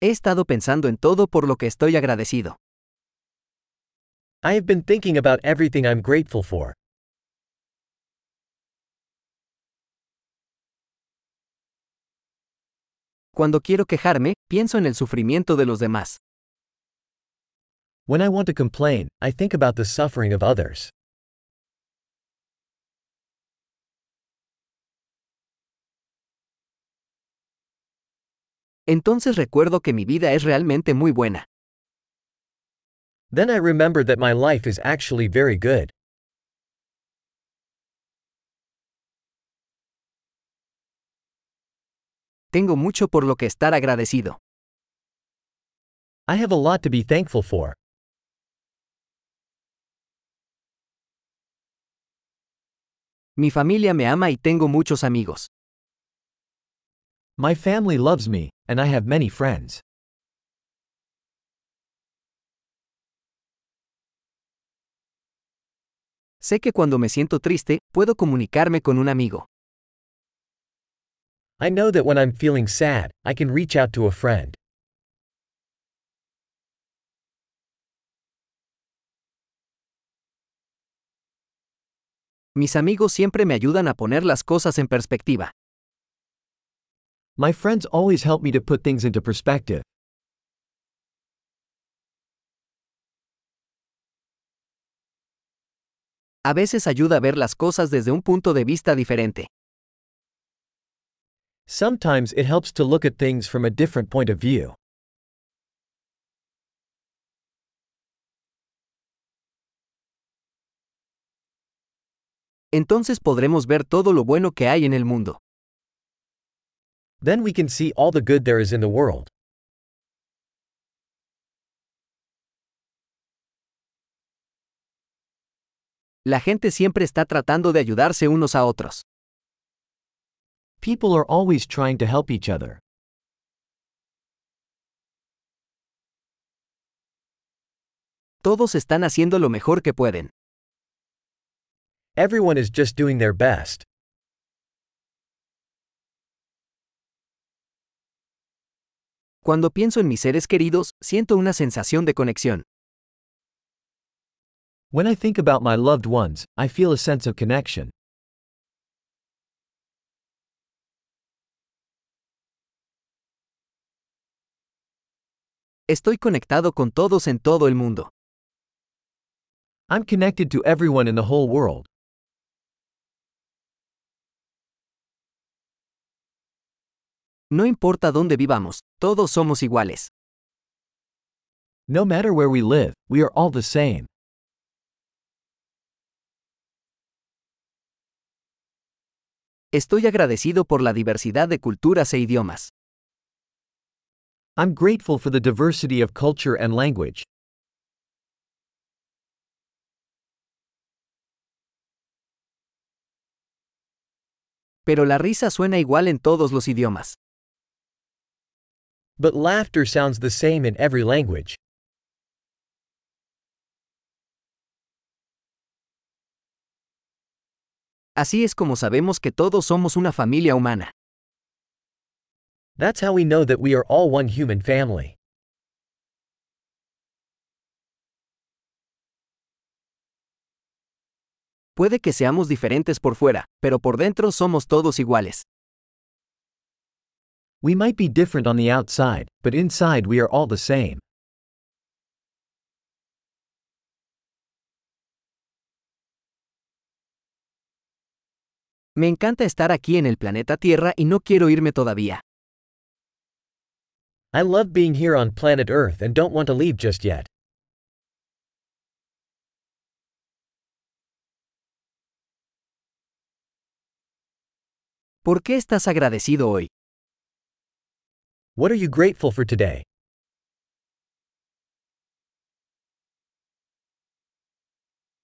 He estado pensando en todo por lo que estoy agradecido. I have been thinking about everything I'm grateful for. Cuando quiero quejarme, pienso en el sufrimiento de los demás. When I want to complain, I think about the suffering of others. Entonces recuerdo que mi vida es realmente muy buena. Then I remember that my life is actually very good. Tengo mucho por lo que estar agradecido. I have a lot to be thankful for. Mi familia me ama y tengo muchos amigos. My family loves me, and I have many friends. Sé que cuando me siento triste, puedo comunicarme con un amigo. I know that when I'm feeling sad, I can reach out to a friend. Mis amigos siempre me ayudan a poner las cosas en perspectiva. My friends always help me to put things into perspective. A veces ayuda a ver las cosas desde un punto de vista diferente. Sometimes it helps to look at things from a different point of view. Entonces podremos ver todo lo bueno que hay en el mundo. Then we can see all the good there is in the world. La gente siempre está tratando de ayudarse unos a otros. People are always trying to help each other. Todos están haciendo lo mejor que pueden. Everyone is just doing their best. Cuando pienso en mis seres queridos, siento una sensación de conexión. When I think about my loved ones, I feel a sense of connection. Estoy conectado con todos en todo el mundo. I'm connected to everyone in the whole world. No importa dónde vivamos, todos somos iguales. No matter where we live, we are all the same. Estoy agradecido por la diversidad de culturas e idiomas. I'm grateful for the diversity of culture and language. Pero la risa suena igual en todos los idiomas. But laughter sounds the same in every language. Así es como sabemos que todos somos una familia humana. That's how we know that we are all one human family. Puede que seamos diferentes por fuera, pero por dentro somos todos iguales. We might be different on the outside, but inside we are all the same. Me encanta estar aquí en el planeta Tierra y no quiero irme todavía. I love being here on planet Earth and don't want to leave just yet. ¿Por qué estás agradecido hoy? What are you grateful for today?